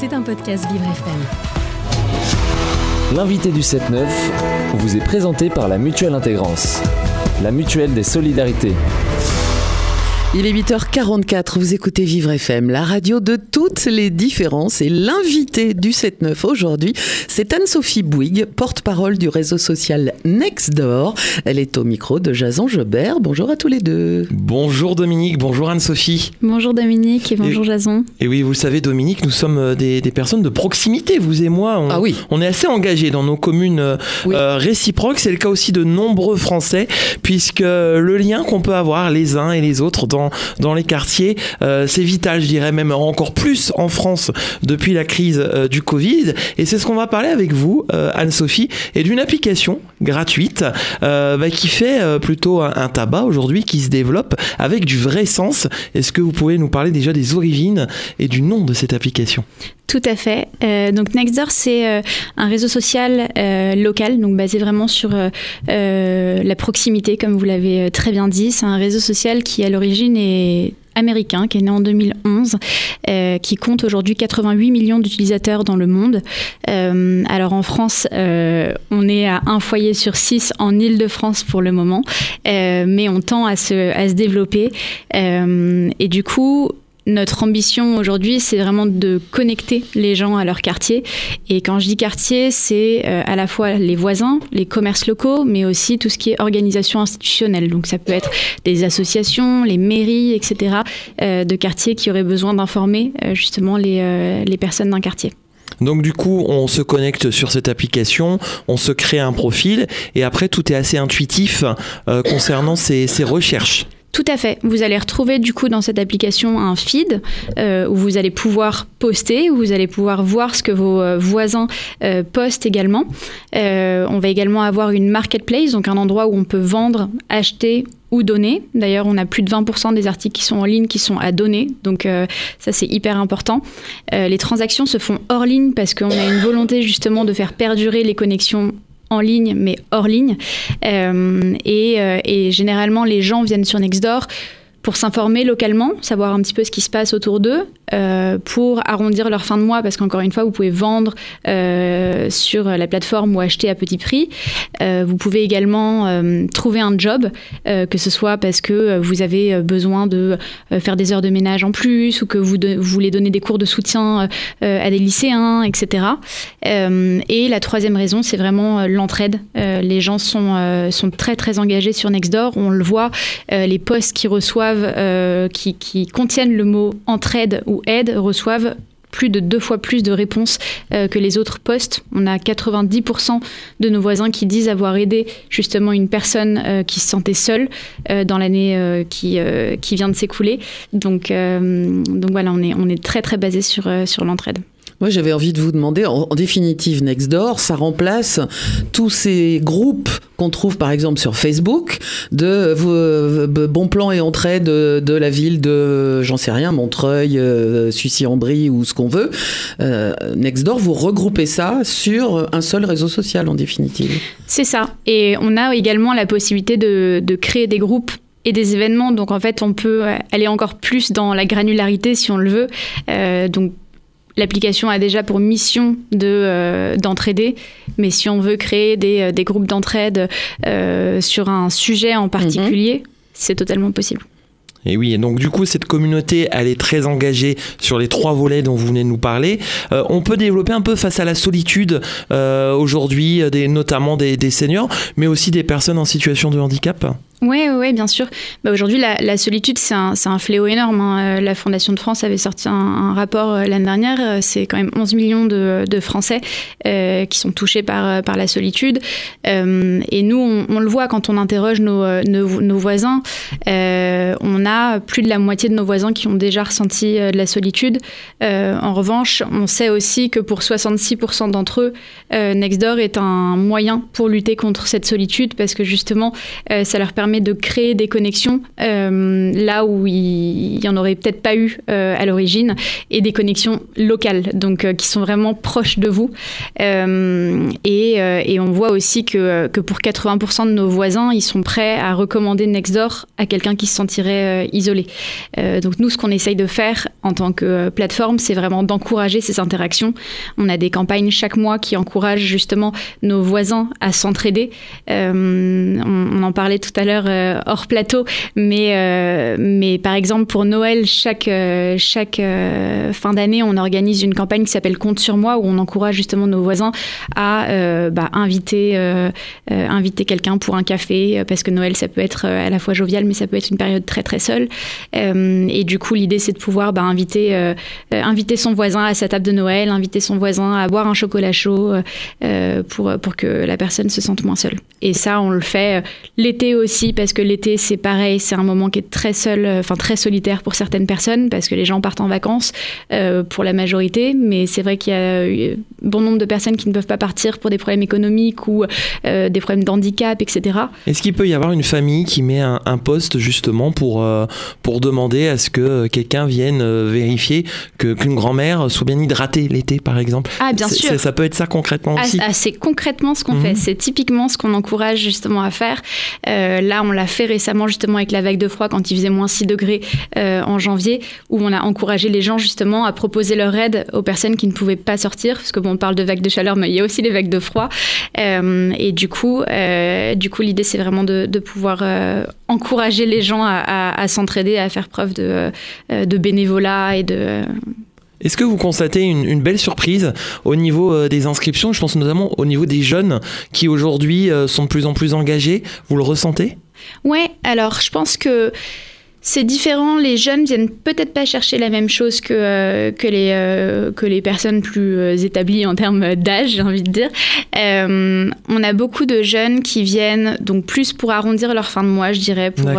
C'est un podcast Vivre FM. L'invité du 7-9 vous est présenté par la Mutuelle Intégrance, la mutuelle des solidarités. Il est 8h44, vous écoutez Vivre FM, la radio de toutes les différences et l'invité du 7-9 aujourd'hui, c'est Anne-Sophie Bouygues, porte-parole du réseau social Nextdoor. Elle est au micro de Jason Jobert. Bonjour à tous les deux. Bonjour Dominique, bonjour Anne-Sophie. Bonjour Dominique et bonjour Jason. Et oui, vous le savez Dominique, nous sommes euh, des, personnes de proximité, vous et moi. On, ah oui. On est assez engagés dans nos communes euh, euh, réciproques. C'est le cas aussi de nombreux Français, puisque le lien qu'on peut avoir les uns et les autres dans dans, les quartiers. Euh, c'est vital, je dirais même encore plus en France depuis la crise euh, du Covid. Et c'est ce qu'on va parler avec vous, euh, Anne-Sophie, et d'une application gratuite bah, qui fait plutôt un, tabac aujourd'hui, qui se développe avec du vrai sens. Est-ce que vous pouvez nous parler déjà des origines et du nom de cette application? Tout à fait. donc Nextdoor, c'est un réseau social local, donc basé vraiment sur la proximité, comme vous l'avez très bien dit. C'est un réseau social qui, à l'origine, est américain qui est né en 2011, euh, qui compte aujourd'hui 88 millions d'utilisateurs dans le monde. Euh, alors en France, euh, on est à un foyer sur six en Ile-de-France pour le moment, mais on tend à se, à se développer. et du coup, notre ambition aujourd'hui, c'est vraiment de connecter les gens à leur quartier. Et quand je dis quartier, c'est euh, à la fois les voisins, les commerces locaux, mais aussi tout ce qui est organisation institutionnelle. Donc ça peut être des associations, les mairies, etc., euh, de quartiers qui auraient besoin d'informer euh, justement les, personnes d'un quartier. Donc du coup, on se connecte sur cette application, on se crée un profil, et après, tout est assez intuitif concernant ces recherches. Tout à fait. Vous allez retrouver du coup dans cette application un feed euh, où vous allez pouvoir poster, où vous allez pouvoir voir ce que vos euh, voisins euh, postent également. on va également avoir une marketplace, donc un endroit où on peut vendre, acheter ou donner. D'ailleurs, on a plus de 20% des articles qui sont en ligne qui sont à donner, donc ça c'est hyper important. les transactions se font hors ligne parce qu'on a une volonté justement de faire perdurer les connexions en ligne, mais hors ligne. Euh, euh, et, généralement, les gens viennent sur Nextdoor pour s'informer localement, savoir un petit peu ce qui se passe autour d'eux, euh, pour arrondir leur fin de mois, parce qu'encore une fois, vous pouvez vendre euh, sur la plateforme ou acheter à petit prix. Euh, vous pouvez également trouver un job, que ce soit parce que vous avez besoin de faire des heures de ménage en plus, ou que vous, voulez donner des cours de soutien à des lycéens, etc. et la troisième raison, c'est vraiment l'entraide. les gens sont, sont très très engagés sur Nextdoor. On le voit, les posts qu'ils reçoivent, qui, qui contiennent le mot entraide ou aide reçoivent plus de deux fois plus de réponses euh, que les autres postes. On a 90% de nos voisins qui disent avoir aidé justement une personne euh, qui se sentait seule euh, dans l'année qui, qui vient de s'écouler. Donc, donc voilà, on est, on est très très basé sur, sur l'entraide. Moi, j'avais envie de vous demander, en, définitive, Nextdoor, ça remplace tous ces groupes qu'on trouve par exemple sur Facebook de euh, bons plans et entrées de, la ville de, j'en sais rien, Montreuil, euh, Sucy-en-Brie ou ce qu'on veut. Euh, Nextdoor, vous regroupez ça sur un seul réseau social en définitive. C'est ça. Et on a également la possibilité de, créer des groupes et des événements. Donc en fait, on peut aller encore plus dans la granularité si on le veut. Euh, donc L'application a déjà pour mission de euh, d'entraider, mais si on veut créer des, euh, des groupes d'entraide euh, sur un sujet en particulier, mhm. c'est totalement possible. Et oui, et donc du coup, cette communauté, elle est très engagée sur les trois volets dont vous venez de nous parler. on peut développer un peu face à la solitude aujourd'hui, notamment des, des, seniors, mais aussi des personnes en situation de handicap? Oui, ouais, bien sûr. Bah, Aujourd'hui, la, solitude, c'est un, fléau énorme. Hein. Euh, la Fondation de France avait sorti un, rapport euh, l'année dernière. Euh, c'est quand même 11 millions de, Français qui sont touchés par, la solitude. et nous, on, le voit quand on interroge nos, nos, voisins. on a plus de la moitié de nos voisins qui ont déjà ressenti de la solitude. en revanche, on sait aussi que pour 66% d'entre eux, Nextdoor est un moyen pour lutter contre cette solitude parce que justement, ça leur permet de créer des connexions là où il n'y en aurait peut-être pas eu à l'origine et des connexions locales, donc qui sont vraiment proches de vous. Et, on voit aussi que, que pour 80% de nos voisins, ils sont prêts à recommander Nextdoor à quelqu'un qui se sentirait isolé. donc nous, ce qu'on essaye de faire en tant que plateforme, c'est vraiment d'encourager ces interactions. On a des campagnes chaque mois qui encouragent justement nos voisins à s'entraider. Euh, on, en parlait tout à l'heure euh, hors plateau, mais, euh, mais par exemple pour Noël, chaque, chaque fin d'année, on organise une campagne qui s'appelle Compte sur moi, où on encourage justement nos voisins à bah, inviter, inviter quelqu'un pour un café, parce que Noël, ça peut être à la fois jovial, mais ça peut être une période très très seule. et du coup, l'idée, c'est de pouvoir bah, inviter, inviter son voisin à sa table de Noël, inviter son voisin à boire un chocolat chaud euh, pour, pour que la personne se sente moins seule. Et ça, on le fait euh, l'été aussi, parce que l'été, c'est pareil, c'est un moment qui est très seul, euh, enfin très solitaire pour certaines personnes, parce que les gens partent en vacances pour la majorité, mais c'est vrai qu'il y a bon nombre de personnes qui ne peuvent pas partir pour des problèmes économiques ou des problèmes d'handicap, etc. Est-ce qu'il peut y avoir une famille qui met un, poste justement pour, pour demander à ce que quelqu'un vienne vérifier que qu'une grand-mère soit bien hydratée l'été, par exemple? Ah, bien sûr. Ça, peut être ça concrètement ah, aussi? Ah, c'est concrètement ce qu'on fait. Mhm. C'est typiquement ce qu'on encourage justement à faire. Euh, là, on l'a fait récemment justement avec la vague de froid quand il faisait moins 6 degrés euh, en janvier, où on a encouragé les gens justement à proposer leur aide aux personnes qui ne pouvaient pas sortir, parce que bon, on parle de vagues de chaleur, mais il y a aussi les vagues de froid. Euh, et du coup, du coup, l'idée c'est vraiment de, pouvoir encourager les gens à, s'entraider, à faire preuve de bénévolat et de est-ce que vous constatez une, belle surprise au niveau euh, des inscriptions? Je pense notamment au niveau des jeunes qui aujourd'hui euh, sont de plus en plus engagés. Vous le ressentez? Ouais, alors je pense que c'est différent. Les jeunes viennent peut-être pas chercher la même chose que, euh, que, les, euh, que les personnes plus euh, établies en termes d'âge, j'ai envie de dire. on a beaucoup de jeunes qui viennent donc plus pour arrondir leur fin de mois, je dirais, pour,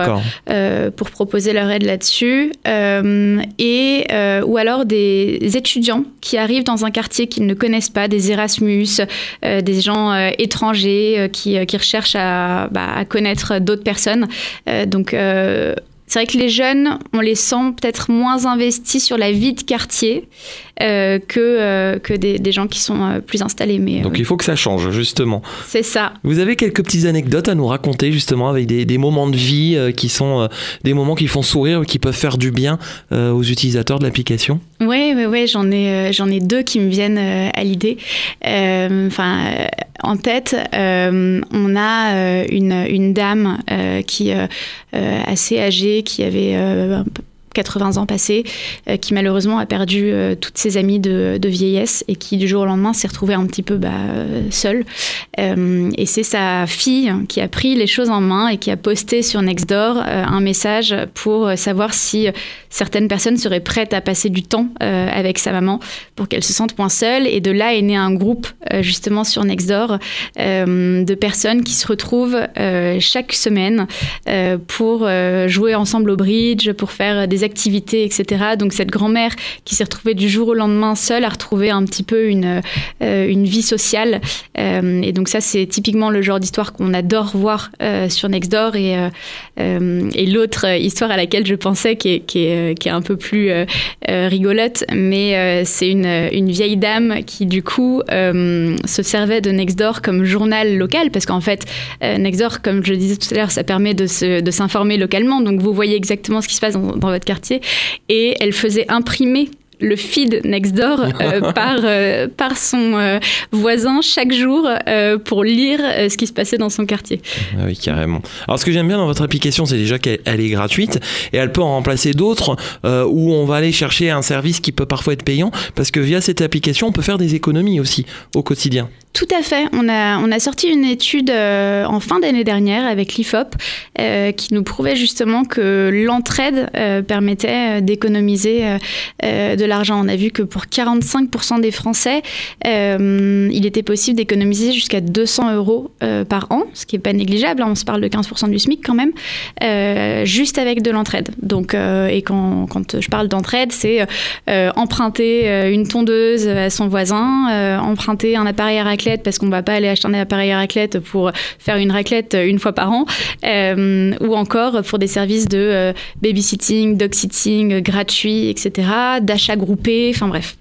pour proposer leur aide là-dessus. et, ou alors des étudiants qui arrivent dans un quartier qu'ils ne connaissent pas, des Erasmus, des gens étrangers qui, qui recherchent à, bah, à connaître d'autres personnes. donc, c'est vrai que les jeunes, on les sent peut-être moins investis sur la vie de quartier euh, que, euh, que des, gens qui sont euh, plus installés. Mais, Donc il faut que ça change, justement. C'est ça. Vous avez quelques petites anecdotes à nous raconter, justement, avec des, des moments de vie qui sont des moments qui font sourire, qui peuvent faire du bien aux utilisateurs de l'application? Oui, oui, oui, j'en ai, j'en ai deux qui me viennent à l'idée. Enfin, en tête, on a une, une dame qui assez âgée, qui avait un peu 80 ans passés, euh, qui malheureusement a perdu euh, toutes ses amies de, vieillesse et qui du jour au lendemain s'est retrouvée un petit peu bah, seule. Euh, et c'est sa fille qui a pris les choses en main et qui a posté sur Nextdoor un message pour savoir si certaines personnes seraient prêtes à passer du temps avec sa maman pour qu'elle se sente moins seule. Et de là est né un groupe justement sur Nextdoor de personnes qui se retrouvent chaque semaine pour jouer ensemble au bridge, pour faire des activités, etc. Donc cette grand-mère qui s'est retrouvée du jour au lendemain seule a retrouvé un petit peu une, euh, une vie sociale. Euh, et donc ça, c'est typiquement le genre d'histoire qu'on adore voir euh, sur Nextdoor. Et, et l'autre histoire à laquelle je pensais, qui est, qui est, qui est un peu plus rigolote, mais c'est une, une, vieille dame qui du coup se servait de Nextdoor comme journal local, parce qu'en fait, Nextdoor, comme je le disais tout à l'heure, ça permet de s'informer localement. Donc vous voyez exactement ce qui se passe dans, dans votre et elle faisait imprimer le feed Nextdoor euh, par, euh, par son euh, voisin chaque jour pour lire ce qui se passait dans son quartier. Ah oui, carrément. Alors ce que j'aime bien dans votre application, c'est déjà qu'elle est gratuite et elle peut en remplacer d'autres où on va aller chercher un service qui peut parfois être payant parce que via cette application, on peut faire des économies aussi au quotidien. Tout à fait. On a, on a sorti une étude en fin d'année dernière avec l'IFOP qui nous prouvait justement que l'entraide permettait d'économiser de l'argent. On a vu que pour 45% des Français, euh, il était possible d'économiser jusqu'à 200 euros euh, par an, ce qui n'est pas négligeable. Hein. on se parle de 15% du SMIC quand même, euh, juste avec de l'entraide. Donc, et quand, je parle d'entraide, c'est emprunter une tondeuse à son voisin, emprunter un appareil à raclette parce qu'on ne va pas aller acheter un appareil à raclette pour faire une raclette une fois par an, ou encore pour des services de babysitting, dog sitting gratuit, etc., d'achat groupé, enfin bref.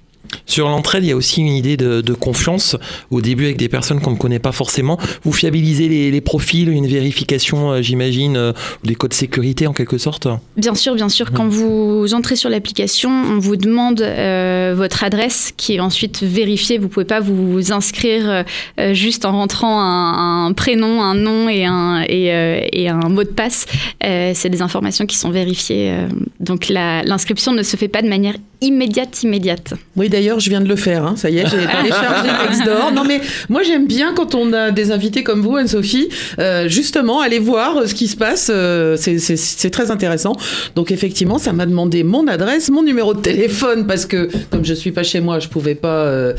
Sur l'entraide, il y a aussi une idée de, confiance au début avec des personnes qu'on ne connaît pas forcément. Vous fiabilisez les, profils, une vérification, euh, j'imagine, euh, des codes sécurité en quelque sorte Bien sûr, bien sûr. Quand vous entrez sur l'application, on vous demande euh, votre adresse qui est ensuite vérifiée. Vous ne pouvez pas vous inscrire juste en rentrant un, prénom, un nom et un, et, un mot de passe. C'est des informations qui sont vérifiées. donc l'inscription ne se fait pas de manière immédiate, immédiate. Oui, d'ailleurs, je viens de le faire. Hein. Ça y est, j'ai téléchargé Nextdoor. Non, mais moi, j'aime bien quand on a des invités comme vous, Anne-Sophie, euh, justement, aller voir euh, ce qui se passe. Euh, c'est très intéressant. Donc, effectivement, ça m'a demandé mon adresse, mon numéro de téléphone, parce que comme je suis pas chez moi, je pouvais pas. Euh,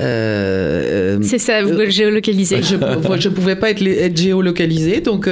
euh c'est ça, vous géolocaliser. Je, je pouvais pas être, être géolocalisé. Donc,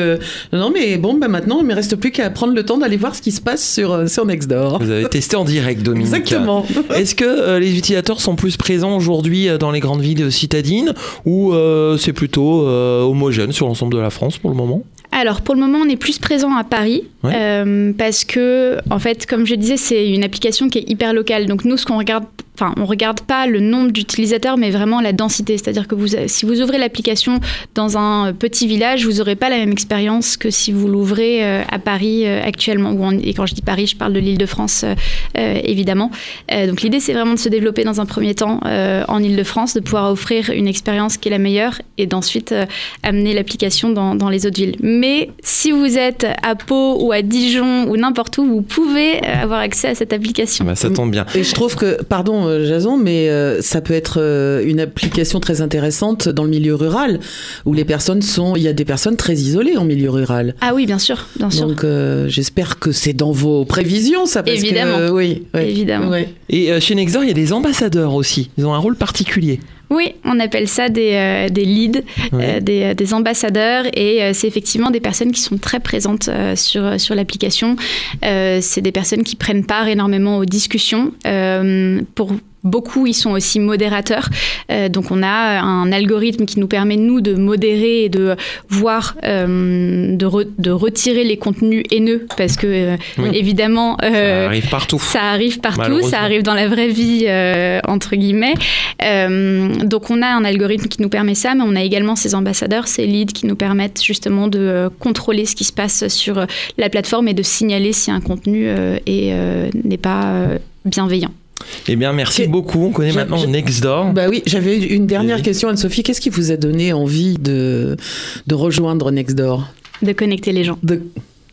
non, mais bon, bah, maintenant, il me reste plus qu'à prendre le temps d'aller voir ce qui se passe sur, sur Nextdoor. Vous avez testé en direct, Dominique. Exactement. Est-ce que les utilisateurs sont plus présents aujourd'hui euh, dans les grandes villes citadines ou euh, c'est plutôt euh, homogène sur l'ensemble de la France pour le moment? Alors pour le moment, on est plus présent à Paris parce que, en fait, comme je disais, c'est une application qui est hyper locale. Donc nous, ce qu'on regarde enfin, on regarde pas le nombre d'utilisateurs, mais vraiment la densité. C'est-à-dire que vous, si vous ouvrez l'application dans un petit village, vous n'aurez pas la même expérience que si vous l'ouvrez euh, à Paris euh, actuellement. et quand je dis Paris, je parle de l'Île-de-France, euh, évidemment. donc l'idée, c'est vraiment de se développer dans un premier temps en Île-de-France, de pouvoir offrir une expérience qui est la meilleure et d'ensuite amener l'application dans, dans, les autres villes. Mais si vous êtes à Pau ou à Dijon ou n'importe où, vous pouvez avoir accès à cette application. Bah, ça tombe bien. Et je trouve que, pardon, euh, Jason, mais euh, ça peut être euh, une application très intéressante dans le milieu rural, où les personnes sont, il y a des personnes très isolées en milieu rural. Ah oui, bien sûr, bien sûr. Donc j'espère que c'est dans vos prévisions, ça. Parce Évidemment. oui, Évidemment. Et chez Nexor, il y a des ambassadeurs aussi. Ils ont un rôle particulier. Oui, on appelle ça des, des leads, des, des, ambassadeurs, et c'est effectivement des personnes qui sont très présentes sur, sur l'application. c'est des personnes qui prennent part énormément aux discussions pour Beaucoup, ils sont aussi modérateurs. Euh, donc, on a un algorithme qui nous permet, nous, de modérer et de voir, euh, de, de, retirer les contenus haineux. Parce que, euh, évidemment. ça arrive partout. Ça arrive partout. Ça arrive dans la vraie vie, entre guillemets. donc, on a un algorithme qui nous permet ça, mais on a également ces ambassadeurs, ces leads qui nous permettent justement de contrôler ce qui se passe sur la plateforme et de signaler si un contenu n'est pas bienveillant. Eh bien, merci beaucoup. On connaît maintenant Nextdoor. Bah oui, j'avais une dernière question, Anne-Sophie. Qu'est-ce qui vous a donné envie de, de rejoindre Nextdoor? De connecter les gens.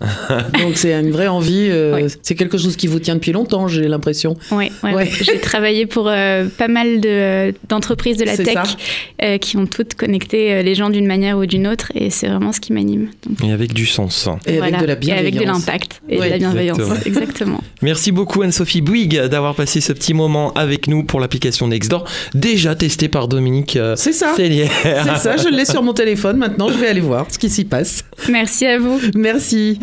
Donc c'est une vraie envie. Euh, c'est quelque chose qui vous tient depuis longtemps, j'ai l'impression. Oui, ouais, j'ai travaillé pour euh, pas mal d'entreprises de, la tech euh, qui ont toutes connecté les gens d'une manière ou d'une autre, et c'est vraiment ce qui m'anime. Et avec du sens. Et avec de la bienveillance. Et avec de l'impact et de la bienveillance. Exactement. Merci beaucoup Anne-Sophie Bouygues d'avoir passé ce petit moment avec nous pour l'application Nextdoor, déjà testée par Dominique. c'est ça. C'est ça. Je l'ai sur mon téléphone. Maintenant, je vais aller voir ce qui s'y passe. Merci à vous. Merci